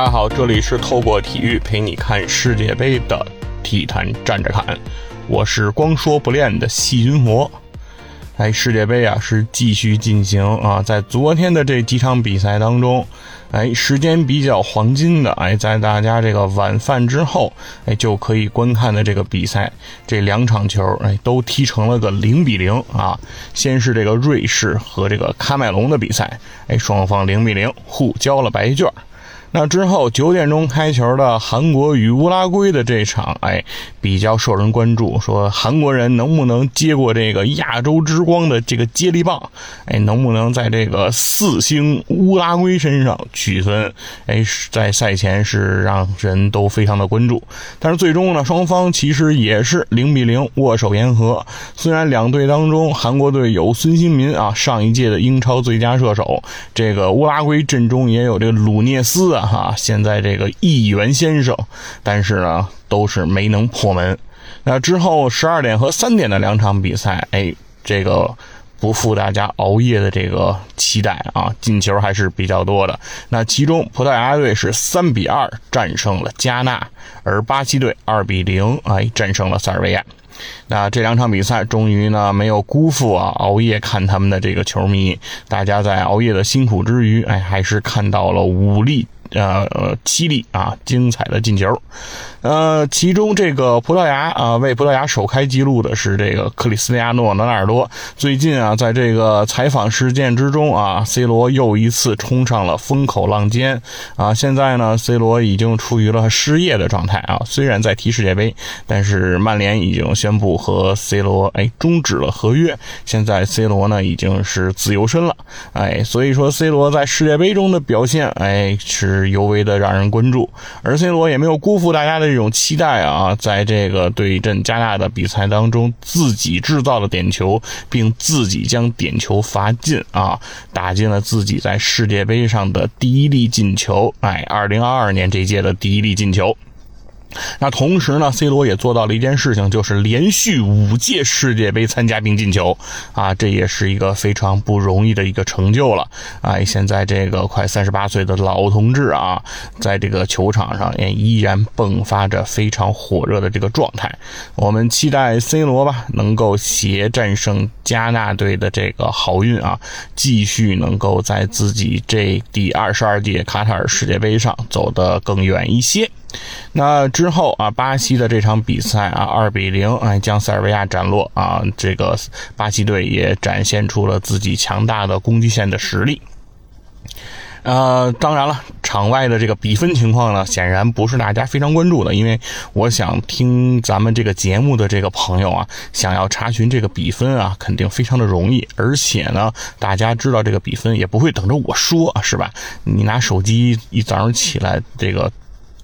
大家好，这里是透过体育陪你看世界杯的体坛站着看，我是光说不练的细菌佛。哎，世界杯啊是继续进行啊，在昨天的这几场比赛当中，哎，时间比较黄金的，哎，在大家这个晚饭之后，哎，就可以观看的这个比赛，这两场球，哎，都踢成了个零比零啊。先是这个瑞士和这个喀麦隆的比赛，哎，双方零比零互交了白卷。那之后九点钟开球的韩国与乌拉圭的这场，哎，比较受人关注。说韩国人能不能接过这个亚洲之光的这个接力棒？哎，能不能在这个四星乌拉圭身上取分？哎，在赛前是让人都非常的关注。但是最终呢，双方其实也是零比零握手言和。虽然两队当中，韩国队有孙兴民啊，上一届的英超最佳射手；这个乌拉圭阵中也有这个鲁涅斯啊。哈，现在这个议员先生，但是呢，都是没能破门。那之后十二点和三点的两场比赛，哎，这个不负大家熬夜的这个期待啊，进球还是比较多的。那其中葡萄牙队是三比二战胜了加纳，而巴西队二比零哎战胜了塞尔维亚。那这两场比赛终于呢没有辜负啊熬夜看他们的这个球迷，大家在熬夜的辛苦之余，哎，还是看到了武力。呃呃，犀利啊，精彩的进球。呃，其中这个葡萄牙啊，为葡萄牙首开纪录的是这个克里斯蒂亚诺·罗纳尔多。最近啊，在这个采访事件之中啊，C 罗又一次冲上了风口浪尖啊。现在呢，C 罗已经处于了失业的状态啊。虽然在踢世界杯，但是曼联已经宣布和 C 罗哎终止了合约。现在 C 罗呢已经是自由身了，哎，所以说 C 罗在世界杯中的表现哎是。是尤为的让人关注，而 C 罗也没有辜负大家的这种期待啊，在这个对阵加纳的比赛当中，自己制造了点球，并自己将点球罚进啊，打进了自己在世界杯上的第一粒进球，哎，二零二二年这届的第一粒进球。那同时呢，C 罗也做到了一件事情，就是连续五届世界杯参加并进球，啊，这也是一个非常不容易的一个成就了。啊，现在这个快三十八岁的老同志啊，在这个球场上也依然迸发着非常火热的这个状态。我们期待 C 罗吧，能够携战胜加纳队的这个好运啊，继续能够在自己这第二十二届卡塔尔世界杯上走得更远一些。那之后啊，巴西的这场比赛啊，二比零哎将塞尔维亚斩落啊，这个巴西队也展现出了自己强大的攻击线的实力。呃，当然了，场外的这个比分情况呢，显然不是大家非常关注的，因为我想听咱们这个节目的这个朋友啊，想要查询这个比分啊，肯定非常的容易，而且呢，大家知道这个比分也不会等着我说，是吧？你拿手机一早上起来这个。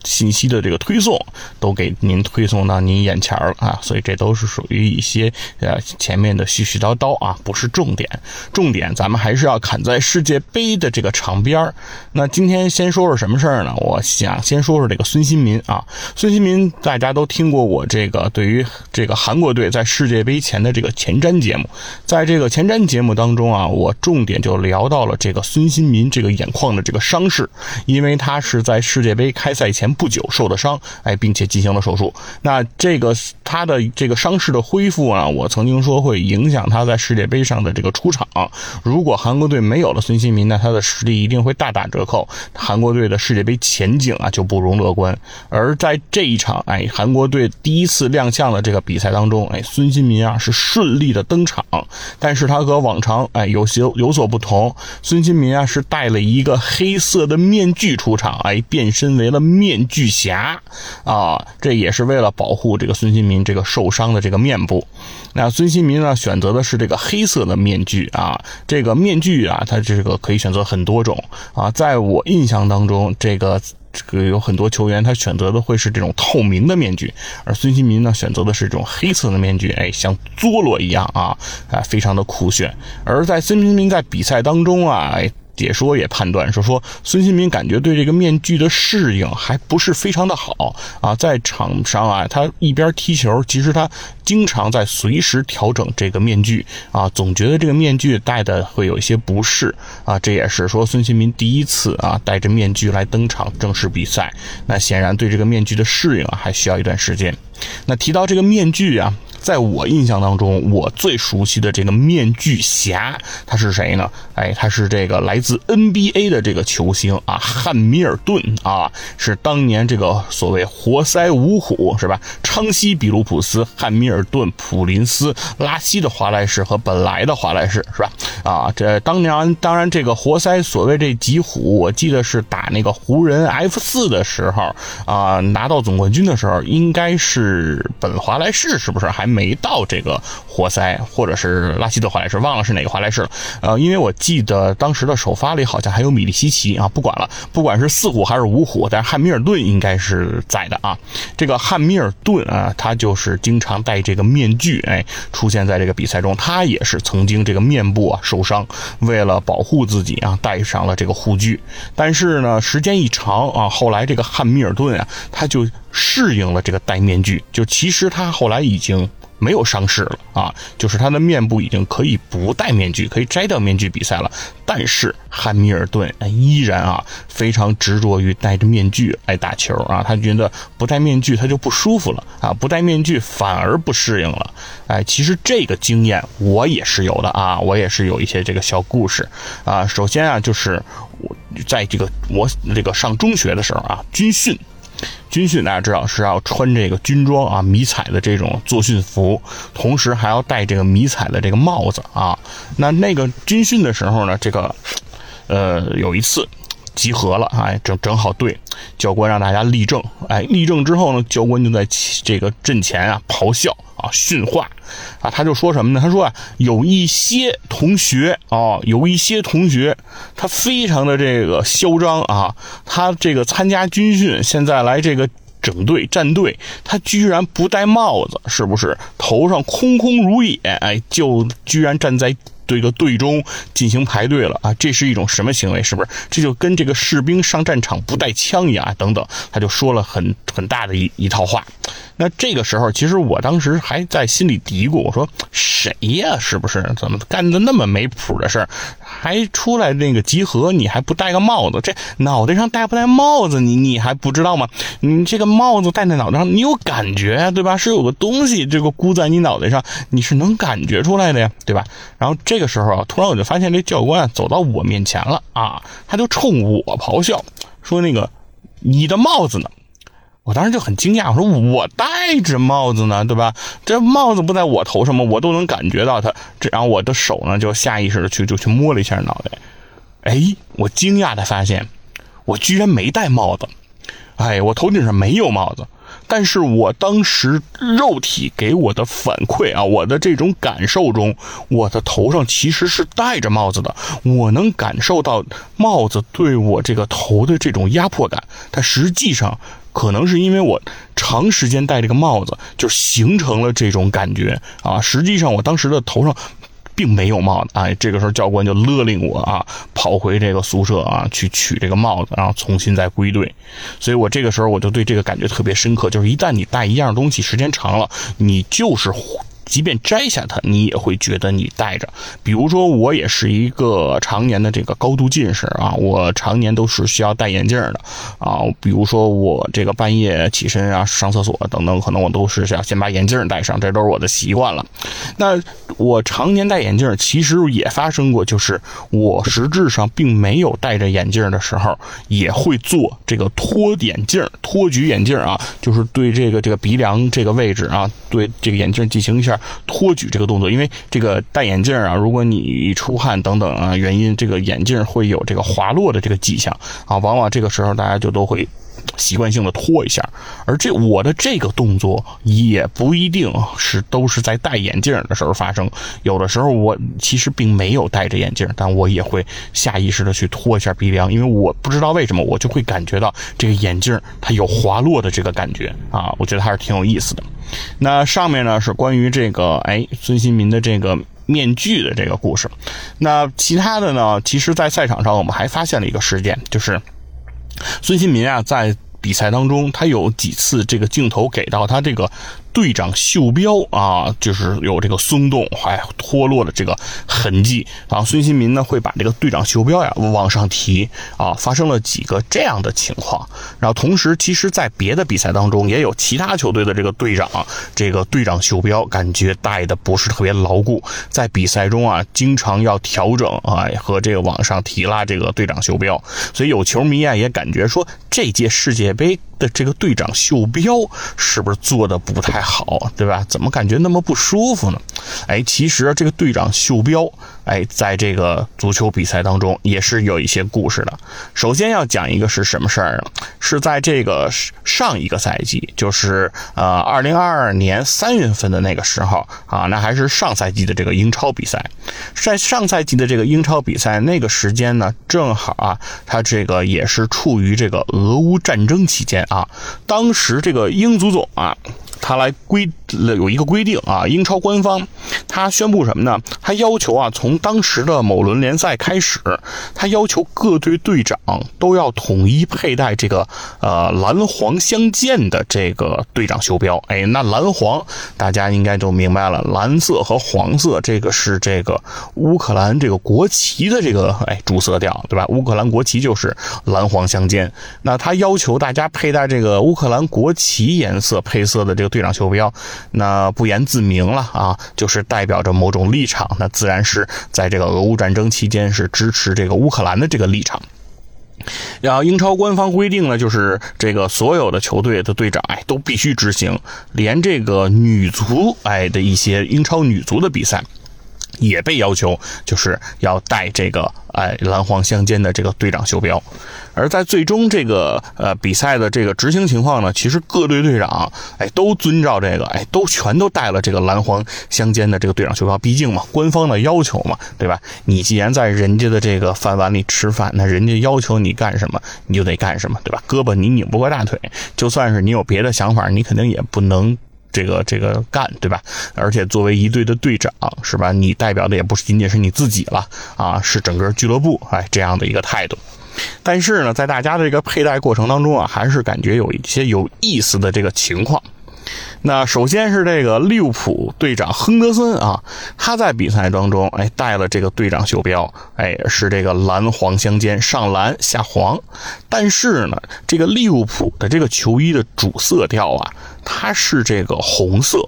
信息的这个推送都给您推送到您眼前了啊，所以这都是属于一些呃前面的絮絮叨叨啊，不是重点。重点咱们还是要砍在世界杯的这个场边儿。那今天先说说什么事儿呢？我想先说说这个孙兴民啊。孙兴民大家都听过我这个对于这个韩国队在世界杯前的这个前瞻节目，在这个前瞻节目当中啊，我重点就聊到了这个孙兴民这个眼眶的这个伤势，因为他是在世界杯开赛前。不久受的伤，哎，并且进行了手术。那这个他的这个伤势的恢复啊？我曾经说会影响他在世界杯上的这个出场。如果韩国队没有了孙兴民，那他的实力一定会大打折扣，韩国队的世界杯前景啊就不容乐观。而在这一场，哎，韩国队第一次亮相的这个比赛当中，哎，孙兴民啊是顺利的登场，但是他和往常哎有些有所不同，孙兴民啊是戴了一个黑色的面具出场，哎，变身为了面。巨侠啊，这也是为了保护这个孙兴民这个受伤的这个面部。那孙兴民呢，选择的是这个黑色的面具啊。这个面具啊，它这个可以选择很多种啊。在我印象当中，这个这个有很多球员他选择的会是这种透明的面具，而孙兴民呢，选择的是这种黑色的面具，哎，像佐罗一样啊，啊，非常的酷炫。而在孙兴民在比赛当中啊，解说也判断说说孙兴民感觉对这个面具的适应还不是非常的好啊，在场上啊，他一边踢球，其实他经常在随时调整这个面具啊，总觉得这个面具戴的会有一些不适啊，这也是说孙兴民第一次啊戴着面具来登场正式比赛，那显然对这个面具的适应啊还需要一段时间。那提到这个面具啊。在我印象当中，我最熟悉的这个面具侠，他是谁呢？哎，他是这个来自 NBA 的这个球星啊，汉密尔顿啊，是当年这个所谓活塞五虎是吧？昌西、比卢普斯、汉密尔顿、普林斯、拉希的华莱士和本来的华莱士是吧？啊，这当年当然这个活塞所谓这几虎，我记得是打那个湖人 F 四的时候啊，拿到总冠军的时候，应该是本华莱士是不是还？没到这个活塞，或者是拉希德华莱士，忘了是哪个华莱士了。呃，因为我记得当时的首发里好像还有米利西奇啊。不管了，不管是四虎还是五虎，但是汉密尔顿应该是在的啊。这个汉密尔顿啊，他就是经常戴这个面具，哎，出现在这个比赛中。他也是曾经这个面部啊受伤，为了保护自己啊，戴上了这个护具。但是呢，时间一长啊，后来这个汉密尔顿啊，他就适应了这个戴面具。就其实他后来已经。没有伤势了啊，就是他的面部已经可以不戴面具，可以摘掉面具比赛了。但是汉密尔顿依然啊非常执着于戴着面具来打球啊，他觉得不戴面具他就不舒服了啊，不戴面具反而不适应了。哎，其实这个经验我也是有的啊，我也是有一些这个小故事啊。首先啊，就是我在这个我这个上中学的时候啊，军训。军训大家知道是要穿这个军装啊，迷彩的这种作训服，同时还要戴这个迷彩的这个帽子啊。那那个军训的时候呢，这个，呃，有一次集合了，哎，正正好对，教官让大家立正，哎，立正之后呢，教官就在这个阵前啊咆哮。啊，训话，啊，他就说什么呢？他说啊，有一些同学啊，有一些同学，他非常的这个嚣张啊，他这个参加军训，现在来这个整队站队，他居然不戴帽子，是不是？头上空空如也，哎，就居然站在。这个队中进行排队了啊，这是一种什么行为？是不是？这就跟这个士兵上战场不带枪一样啊，等等，他就说了很很大的一一套话。那这个时候，其实我当时还在心里嘀咕，我说谁呀？是不是？怎么干的那么没谱的事儿？还出来那个集合，你还不戴个帽子？这脑袋上戴不戴帽子？你你还不知道吗？你这个帽子戴在脑袋上，你有感觉对吧？是有个东西这个箍在你脑袋上，你是能感觉出来的呀，对吧？然后这这个时候啊，突然我就发现这教官走到我面前了啊，他就冲我咆哮说：“那个你的帽子呢？”我当时就很惊讶，我说我戴着帽子呢，对吧？这帽子不在我头上吗？我都能感觉到它。这然后我的手呢，就下意识的去就去摸了一下脑袋。哎，我惊讶的发现，我居然没戴帽子。哎，我头顶上没有帽子，但是我当时肉体给我的反馈啊，我的这种感受中，我的头上其实是戴着帽子的。我能感受到帽子对我这个头的这种压迫感，它实际上。可能是因为我长时间戴这个帽子，就形成了这种感觉啊。实际上我当时的头上并没有帽子啊。这个时候教官就勒令我啊，跑回这个宿舍啊，去取这个帽子，然后重新再归队。所以我这个时候我就对这个感觉特别深刻，就是一旦你带一样东西时间长了，你就是。即便摘下它，你也会觉得你戴着。比如说，我也是一个常年的这个高度近视啊，我常年都是需要戴眼镜的啊。比如说，我这个半夜起身啊、上厕所等等，可能我都是要先把眼镜戴上，这都是我的习惯了。那我常年戴眼镜，其实也发生过，就是我实质上并没有戴着眼镜的时候，也会做这个脱眼镜、脱举眼镜啊，就是对这个这个鼻梁这个位置啊，对这个眼镜进行一下。托举这个动作，因为这个戴眼镜啊，如果你出汗等等啊原因，这个眼镜会有这个滑落的这个迹象啊，往往这个时候大家就都会习惯性的拖一下。而这我的这个动作也不一定是都是在戴眼镜的时候发生，有的时候我其实并没有戴着眼镜，但我也会下意识的去拖一下鼻梁，因为我不知道为什么我就会感觉到这个眼镜它有滑落的这个感觉啊，我觉得还是挺有意思的。那上面呢是关于这个哎孙兴民的这个面具的这个故事。那其他的呢？其实，在赛场上我们还发现了一个事件，就是孙兴民啊，在比赛当中，他有几次这个镜头给到他这个。队长袖标啊，就是有这个松动、还脱落的这个痕迹。然后孙兴民呢会把这个队长袖标呀往上提啊，发生了几个这样的情况。然后同时，其实，在别的比赛当中，也有其他球队的这个队长，这个队长袖标感觉戴的不是特别牢固，在比赛中啊，经常要调整啊和这个往上提拉这个队长袖标。所以有球迷啊也感觉说，这届世界杯的这个队长袖标是不是做的不太？好，对吧？怎么感觉那么不舒服呢？哎，其实这个队长袖标，哎，在这个足球比赛当中也是有一些故事的。首先要讲一个是什么事儿呢？是在这个上一个赛季，就是呃，二零二二年三月份的那个时候啊，那还是上赛季的这个英超比赛。在上赛季的这个英超比赛那个时间呢，正好啊，他这个也是处于这个俄乌战争期间啊。当时这个英足总啊。他来规有一个规定啊，英超官方他宣布什么呢？他要求啊，从当时的某轮联赛开始，他要求各队队长都要统一佩戴这个呃蓝黄相间的这个队长袖标。哎，那蓝黄大家应该都明白了，蓝色和黄色这个是这个乌克兰这个国旗的这个哎主色调，对吧？乌克兰国旗就是蓝黄相间。那他要求大家佩戴这个乌克兰国旗颜色配色的这个。队长袖标，那不言自明了啊，就是代表着某种立场，那自然是在这个俄乌战争期间是支持这个乌克兰的这个立场。然后英超官方规定呢，就是这个所有的球队的队长哎都必须执行，连这个女足哎的一些英超女足的比赛。也被要求就是要带这个哎蓝黄相间的这个队长袖标，而在最终这个呃比赛的这个执行情况呢，其实各队队长哎都遵照这个哎都全都带了这个蓝黄相间的这个队长袖标，毕竟嘛官方的要求嘛，对吧？你既然在人家的这个饭碗里吃饭，那人家要求你干什么你就得干什么，对吧？胳膊你拧不过大腿，就算是你有别的想法，你肯定也不能。这个这个干对吧？而且作为一队的队长是吧？你代表的也不是仅仅是你自己了啊，是整个俱乐部哎这样的一个态度。但是呢，在大家的这个佩戴过程当中啊，还是感觉有一些有意思的这个情况。那首先是这个利物浦队长亨德森啊，他在比赛当中哎带了这个队长袖标，哎是这个蓝黄相间，上蓝下黄。但是呢，这个利物浦的这个球衣的主色调啊，它是这个红色。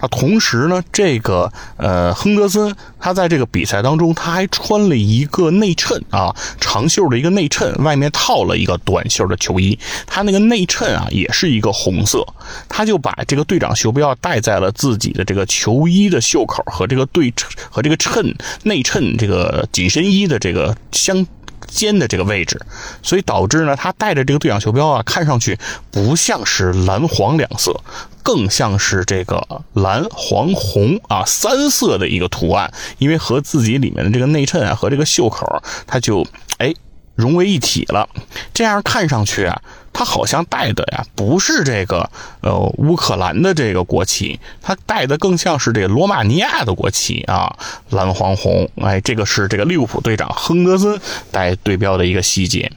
那同时呢，这个呃，亨德森他在这个比赛当中，他还穿了一个内衬啊，长袖的一个内衬，外面套了一个短袖的球衣。他那个内衬啊，也是一个红色。他就把这个队长袖标戴在了自己的这个球衣的袖口和这个对和这个衬内衬这个紧身衣的这个相。肩的这个位置，所以导致呢，他带着这个队长袖标啊，看上去不像是蓝黄两色，更像是这个蓝黄红啊三色的一个图案，因为和自己里面的这个内衬啊和这个袖口，它就哎融为一体了，这样看上去啊。他好像戴的呀，不是这个呃乌克兰的这个国旗，他戴的更像是这个罗马尼亚的国旗啊，蓝黄红。哎，这个是这个利物浦队长亨德森带队标的一个细节。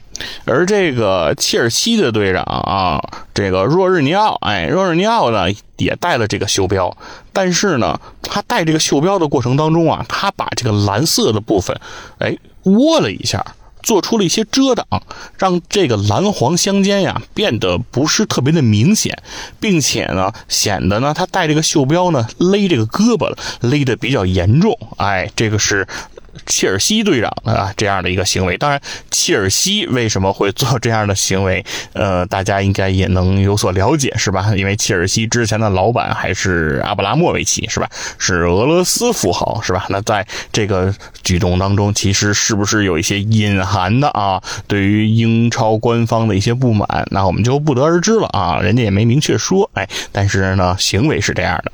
而这个切尔西的队长啊，这个若日尼奥，哎，若日尼奥呢也带了这个袖标，但是呢，他戴这个袖标的过程当中啊，他把这个蓝色的部分，哎，窝了一下。做出了一些遮挡，让这个蓝黄相间呀变得不是特别的明显，并且呢，显得呢他戴这个袖标呢勒这个胳膊勒得比较严重。哎，这个是。切尔西队长啊，这样的一个行为，当然，切尔西为什么会做这样的行为，呃，大家应该也能有所了解，是吧？因为切尔西之前的老板还是阿布拉莫维奇，是吧？是俄罗斯富豪，是吧？那在这个举动当中，其实是不是有一些隐含的啊？对于英超官方的一些不满，那我们就不得而知了啊。人家也没明确说，哎，但是呢，行为是这样的。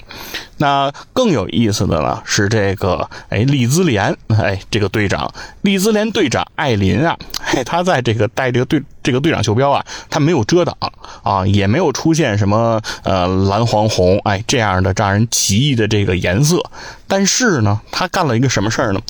那更有意思的呢是这个，哎，利兹联，哎，这个队长，利兹联队长艾琳啊，哎，他在这个带这个队这个队长袖标啊，他没有遮挡啊，也没有出现什么呃蓝黄红，哎，这样的让人奇异的这个颜色。但是呢，他干了一个什么事儿呢？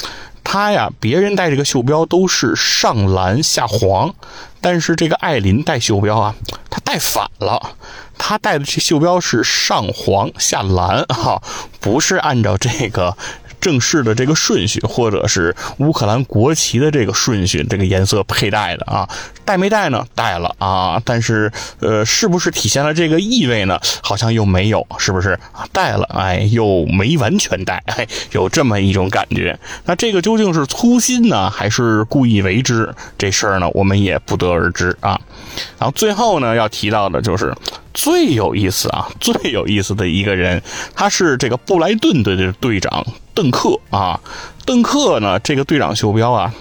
他呀，别人带这个袖标都是上蓝下黄，但是这个艾琳带袖标啊，他带反了。他带的这袖标是上黄下蓝哈，不是按照这个。正式的这个顺序，或者是乌克兰国旗的这个顺序，这个颜色佩戴的啊，戴没戴呢？戴了啊，但是呃，是不是体现了这个意味呢？好像又没有，是不是？戴了，哎，又没完全戴，哎，有这么一种感觉。那这个究竟是粗心呢，还是故意为之？这事儿呢，我们也不得而知啊。然后最后呢，要提到的就是最有意思啊，最有意思的一个人，他是这个布莱顿队的队长。邓克啊，邓克呢？这个队长袖标啊，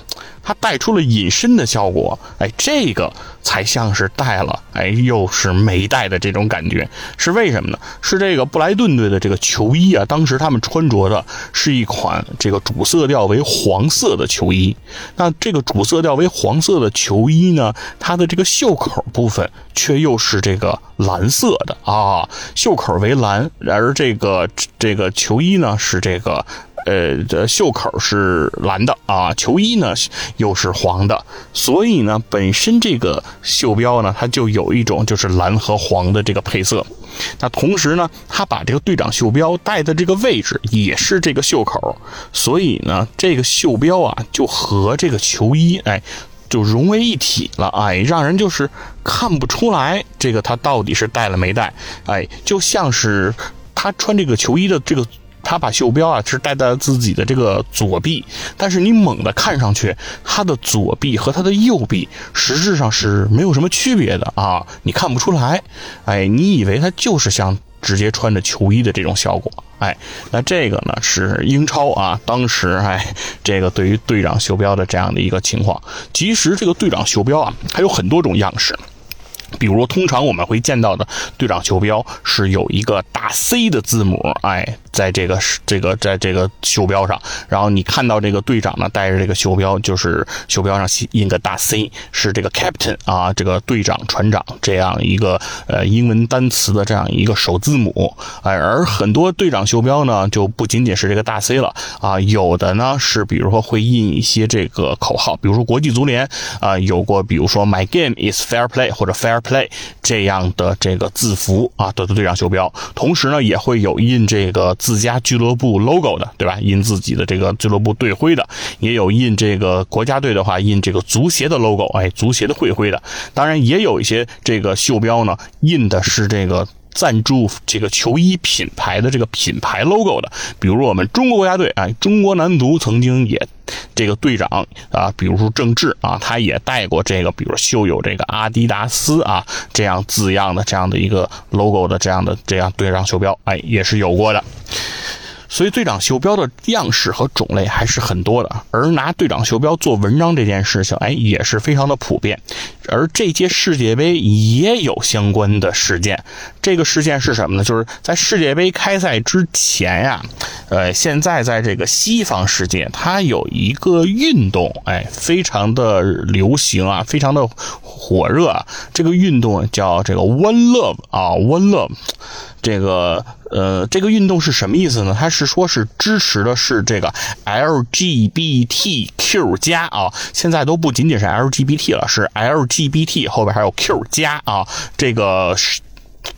它带出了隐身的效果。哎，这个才像是带了，哎，又是没带的这种感觉。是为什么呢？是这个布莱顿队的这个球衣啊，当时他们穿着的是一款这个主色调为黄色的球衣。那这个主色调为黄色的球衣呢，它的这个袖口部分却又是这个蓝色的啊，袖口为蓝，而这个这个球衣呢是这个。呃，这袖口是蓝的啊，球衣呢又是黄的，所以呢，本身这个袖标呢，它就有一种就是蓝和黄的这个配色。那同时呢，他把这个队长袖标戴的这个位置也是这个袖口，所以呢，这个袖标啊就和这个球衣哎就融为一体了，哎，让人就是看不出来这个他到底是戴了没戴，哎，就像是他穿这个球衣的这个。他把袖标啊是戴在自己的这个左臂，但是你猛地看上去，他的左臂和他的右臂实质上是没有什么区别的啊，你看不出来，哎，你以为他就是像直接穿着球衣的这种效果，哎，那这个呢是英超啊，当时哎，这个对于队长袖标的这样的一个情况，其实这个队长袖标啊还有很多种样式。比如，通常我们会见到的队长袖标是有一个大 C 的字母，哎，在这个这个在这个袖标上。然后你看到这个队长呢，带着这个袖标，就是袖标上印个大 C，是这个 Captain 啊，这个队长、船长这样一个呃英文单词的这样一个首字母。哎，而很多队长袖标呢，就不仅仅是这个大 C 了啊，有的呢是比如说会印一些这个口号，比如说国际足联啊有过，比如说 My game is fair play 或者 fair。Play 这样的这个字符啊，的队长袖标，同时呢也会有印这个自家俱乐部 logo 的，对吧？印自己的这个俱乐部队徽的，也有印这个国家队的话印这个足协的 logo，哎，足协的会徽的。当然也有一些这个袖标呢，印的是这个。赞助这个球衣品牌的这个品牌 logo 的，比如我们中国国家队啊，中国男足曾经也这个队长啊，比如说郑智啊，他也带过这个，比如绣有这个阿迪达斯啊这样字样的这样的一个 logo 的这样的这样队长袖标，哎，也是有过的。所以队长袖标的样式和种类还是很多的，而拿队长袖标做文章这件事情，哎，也是非常的普遍。而这届世界杯也有相关的事件，这个事件是什么呢？就是在世界杯开赛之前呀，呃，现在在这个西方世界，它有一个运动，哎，非常的流行啊，非常的火热。这个运动叫这个 One Love 啊，One Love。这个呃，这个运动是什么意思呢？它是说是支持的是这个 LGBTQ 加啊，现在都不仅仅是 LGBT 了，是 LGBT 后边还有 Q 加啊，这个。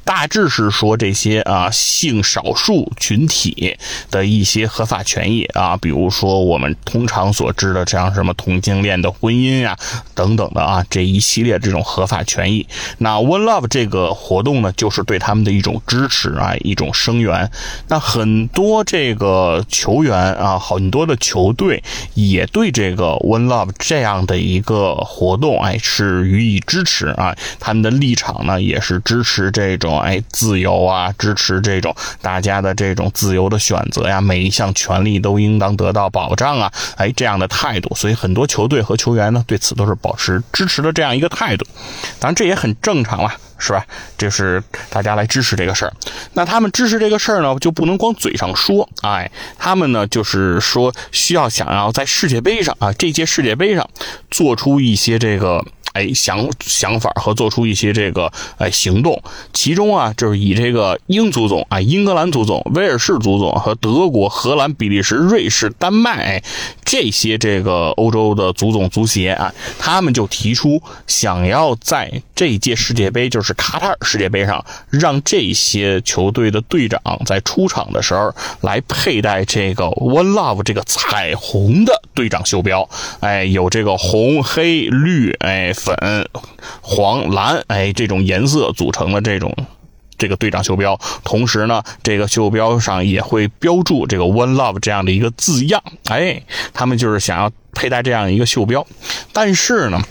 大致是说这些啊性少数群体的一些合法权益啊，比如说我们通常所知的像什么同性恋的婚姻呀等等的啊这一系列这种合法权益。那 One Love 这个活动呢，就是对他们的一种支持啊，一种声援。那很多这个球员啊，很多的球队也对这个 One Love 这样的一个活动哎是予以支持啊，他们的立场呢也是支持这种。哎，自由啊，支持这种大家的这种自由的选择呀，每一项权利都应当得到保障啊，哎，这样的态度，所以很多球队和球员呢，对此都是保持支持的这样一个态度。当然，这也很正常了。是吧？这是大家来支持这个事儿。那他们支持这个事儿呢，就不能光嘴上说，哎，他们呢就是说需要想要在世界杯上啊，这届世界杯上做出一些这个。哎，想想法和做出一些这个哎行动，其中啊，就是以这个英足总啊、英格兰足总、威尔士足总和德国、荷兰、比利时、瑞士、丹麦这些这个欧洲的足总足协啊，他们就提出想要在这一届世界杯，就是卡塔尔世界杯上，让这些球队的队长在出场的时候来佩戴这个 One Love 这个彩虹的队长袖标，哎，有这个红、黑、绿，哎。粉、黄、蓝，哎，这种颜色组成的这种这个队长袖标，同时呢，这个袖标上也会标注这个 “One Love” 这样的一个字样，哎，他们就是想要佩戴这样一个袖标。但是呢，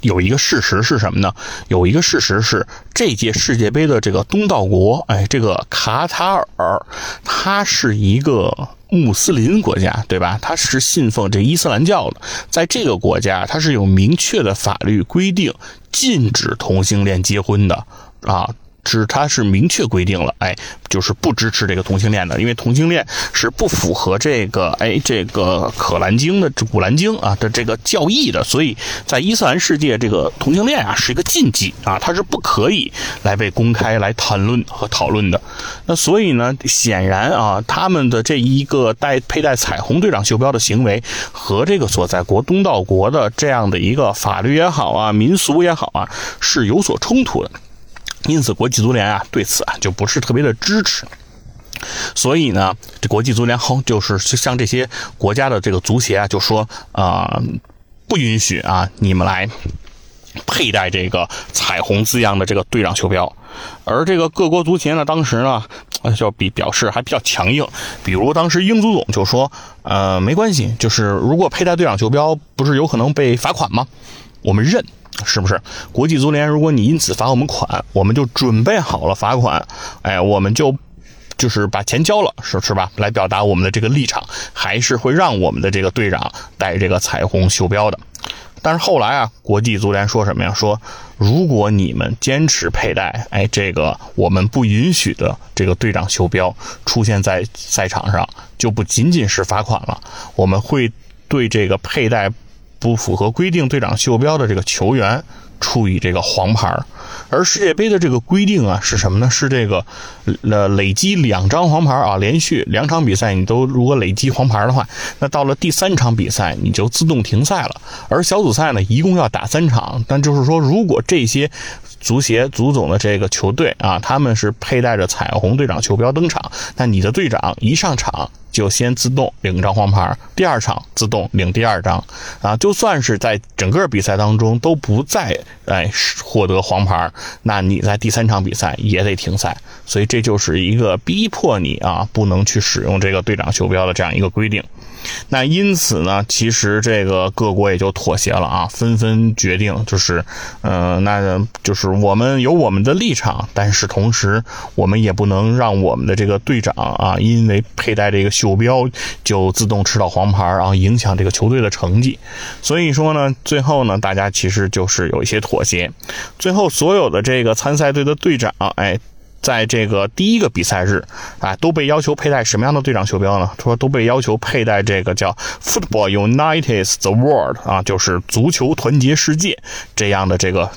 有一个事实是什么呢？有一个事实是，这届世界杯的这个东道国，哎，这个卡塔尔，它是一个。穆斯林国家，对吧？它是信奉这伊斯兰教的，在这个国家，它是有明确的法律规定禁止同性恋结婚的啊。是，它是明确规定了，哎，就是不支持这个同性恋的，因为同性恋是不符合这个，哎，这个可兰经的、古兰经啊的这个教义的，所以在伊斯兰世界，这个同性恋啊是一个禁忌啊，它是不可以来被公开来谈论和讨论的。那所以呢，显然啊，他们的这一个带佩戴彩虹队长袖标的行为，和这个所在国东道国的这样的一个法律也好啊，民俗也好啊，是有所冲突的。因此，国际足联啊对此啊就不是特别的支持，所以呢，这国际足联后就是像这些国家的这个足协啊，就说啊，不允许啊你们来佩戴这个彩虹字样的这个队长袖标。而这个各国足协呢，当时呢就比表示还比较强硬，比如当时英足总就说，呃，没关系，就是如果佩戴队长袖标，不是有可能被罚款吗？我们认。是不是国际足联？如果你因此罚我们款，我们就准备好了罚款。哎，我们就就是把钱交了，是是吧？来表达我们的这个立场，还是会让我们的这个队长带这个彩虹袖标的。但是后来啊，国际足联说什么呀？说如果你们坚持佩戴，哎，这个我们不允许的这个队长袖标出现在赛场上，就不仅仅是罚款了，我们会对这个佩戴。不符合规定队长袖标的这个球员处以这个黄牌而世界杯的这个规定啊是什么呢？是这个呃累积两张黄牌啊，连续两场比赛你都如果累积黄牌的话，那到了第三场比赛你就自动停赛了。而小组赛呢一共要打三场，但就是说如果这些足协足总的这个球队啊，他们是佩戴着彩虹队长袖标登场，那你的队长一上场。就先自动领一张黄牌，第二场自动领第二张，啊，就算是在整个比赛当中都不再哎获得黄牌，那你在第三场比赛也得停赛，所以这就是一个逼迫你啊不能去使用这个队长袖标的这样一个规定。那因此呢，其实这个各国也就妥协了啊，纷纷决定就是，嗯，那就是我们有我们的立场，但是同时我们也不能让我们的这个队长啊，因为佩戴这个袖标就自动吃到黄牌啊，影响这个球队的成绩。所以说呢，最后呢，大家其实就是有一些妥协。最后所有的这个参赛队的队长，哎。在这个第一个比赛日，啊，都被要求佩戴什么样的队长袖标呢？说都被要求佩戴这个叫 “Football Unites the World” 啊，就是足球团结世界这样的这个。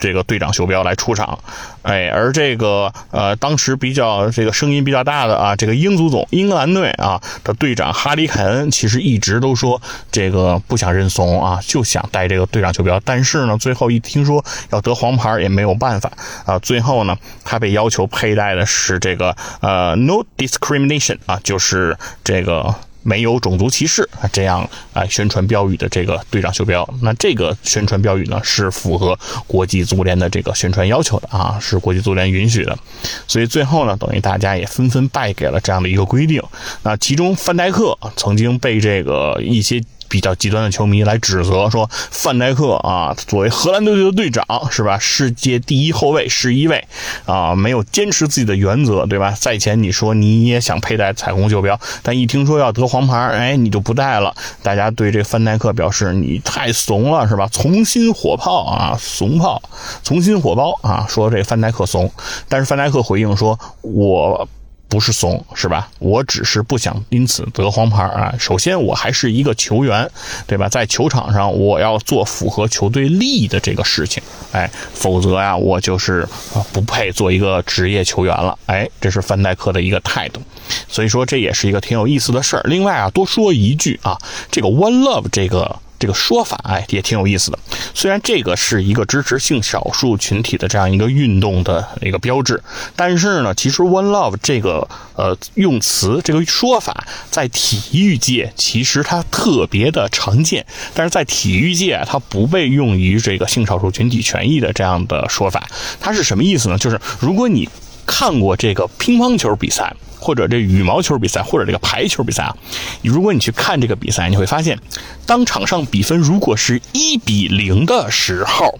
这个队长袖标来出场，哎，而这个呃，当时比较这个声音比较大的啊，这个英足总英格兰队啊的队长哈里凯恩，其实一直都说这个不想认怂啊，就想带这个队长袖标。但是呢，最后一听说要得黄牌也没有办法啊，最后呢，他被要求佩戴的是这个呃 “No discrimination” 啊，就是这个。没有种族歧视啊，这样啊宣传标语的这个队长袖标，那这个宣传标语呢是符合国际足联的这个宣传要求的啊，是国际足联允许的，所以最后呢，等于大家也纷纷败给了这样的一个规定。那其中范戴克曾经被这个一些比较极端的球迷来指责说，范戴克啊，作为荷兰队队的队长是吧？世界第一后卫十一位啊，没有坚持自己的原则，对吧？赛前你说你也想佩戴彩虹袖标，但一听说要得黄牌，哎，你就不戴了。大家对这范戴克表示你太怂了，是吧？重新火炮啊，怂炮，重新火包啊，说这范戴克怂，但是范戴克回应说，我。不是怂是吧？我只是不想因此得黄牌啊。首先，我还是一个球员，对吧？在球场上，我要做符合球队利益的这个事情，哎，否则呀，我就是不配做一个职业球员了。哎，这是范戴克的一个态度，所以说这也是一个挺有意思的事儿。另外啊，多说一句啊，这个 One Love 这个。这个说法哎也挺有意思的，虽然这个是一个支持性少数群体的这样一个运动的一个标志，但是呢，其实 One Love 这个呃用词这个说法在体育界其实它特别的常见，但是在体育界它不被用于这个性少数群体权益的这样的说法，它是什么意思呢？就是如果你看过这个乒乓球比赛。或者这羽毛球比赛，或者这个排球比赛啊，如果你去看这个比赛，你会发现，当场上比分如果是一比零的时候，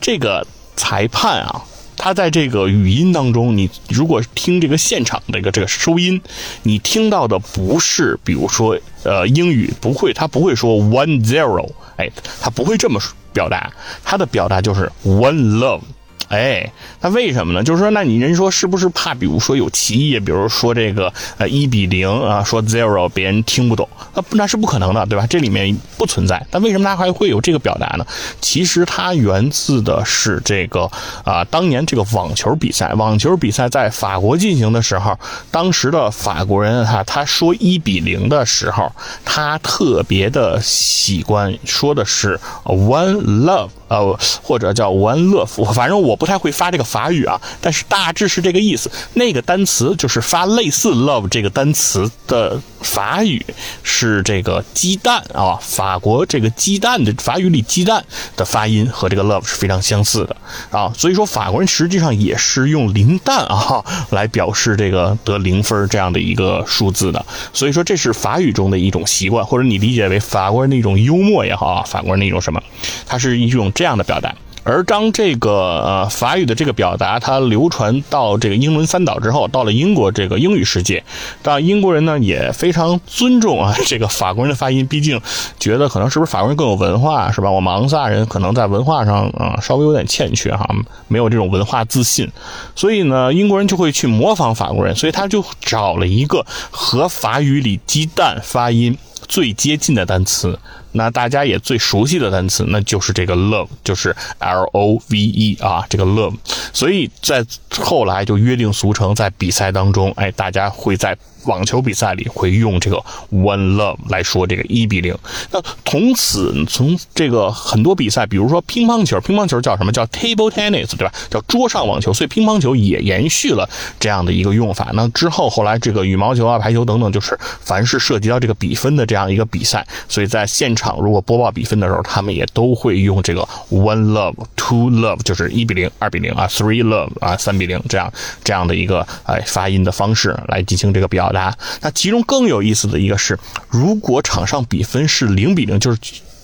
这个裁判啊，他在这个语音当中，你如果听这个现场的一个这个收音，你听到的不是，比如说呃英语不会，他不会说 one zero，哎，他不会这么表达，他的表达就是 one love。哎，那为什么呢？就是说，那你人说是不是怕，比如说有歧义，比如说这个呃一比零啊，说 zero 别人听不懂，那那是不可能的，对吧？这里面不存在。但为什么他还会有这个表达呢？其实它源自的是这个啊，当年这个网球比赛，网球比赛在法国进行的时候，当时的法国人哈，他说一比零的时候，他特别的喜欢说的是 one love。呃，或者叫玩乐福，反正我不太会发这个法语啊，但是大致是这个意思。那个单词就是发类似 love 这个单词的法语是这个鸡蛋啊，法国这个鸡蛋的法语里鸡蛋的发音和这个 love 是非常相似的啊，所以说法国人实际上也是用零蛋啊来表示这个得零分这样的一个数字的，所以说这是法语中的一种习惯，或者你理解为法国人的一种幽默也好啊，法国人的一种什么，它是一种。这样的表达，而当这个呃法语的这个表达它流传到这个英伦三岛之后，到了英国这个英语世界，当英国人呢也非常尊重啊这个法国人的发音，毕竟觉得可能是不是法国人更有文化是吧？我们昂萨人可能在文化上啊稍微有点欠缺哈，没有这种文化自信，所以呢英国人就会去模仿法国人，所以他就找了一个和法语里鸡蛋发音最接近的单词。那大家也最熟悉的单词，那就是这个 love，就是 L O V E 啊，这个 love，所以在后来就约定俗成，在比赛当中，哎，大家会在。网球比赛里会用这个 one love 来说这个一比零。那从此从这个很多比赛，比如说乒乓球，乒乓球叫什么叫 table tennis 对吧？叫桌上网球，所以乒乓球也延续了这样的一个用法。那之后后来这个羽毛球啊、排球等等，就是凡是涉及到这个比分的这样一个比赛，所以在现场如果播报比分的时候，他们也都会用这个 one love、two love，就是一比零、二比零啊，three love 啊，三比零这样这样的一个哎发音的方式来进行这个表。表达，那其中更有意思的一个是，如果场上比分是零比零，就是。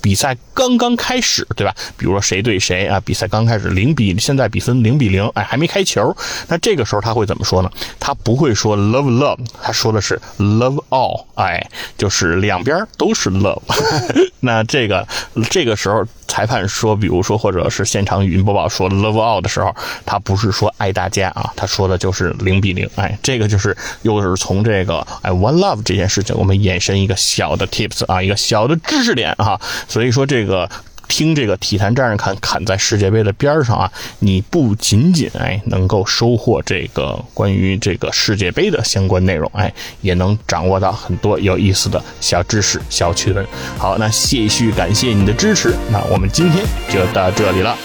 比赛刚刚开始，对吧？比如说谁对谁啊？比赛刚开始零比，现在比分零比零，哎，还没开球。那这个时候他会怎么说呢？他不会说 love love，他说的是 love all，哎，就是两边都是 love。那这个这个时候裁判说，比如说或者是现场语音播报说 love all 的时候，他不是说爱大家啊，他说的就是零比零。哎，这个就是又是从这个哎 one love 这件事情，我们延伸一个小的 tips 啊，一个小的知识点啊。所以说，这个听这个体坛战士侃侃在世界杯的边上啊，你不仅仅哎能够收获这个关于这个世界杯的相关内容，哎，也能掌握到很多有意思的小知识、小趣闻。好，那谢续感谢你的支持，那我们今天就到这里了。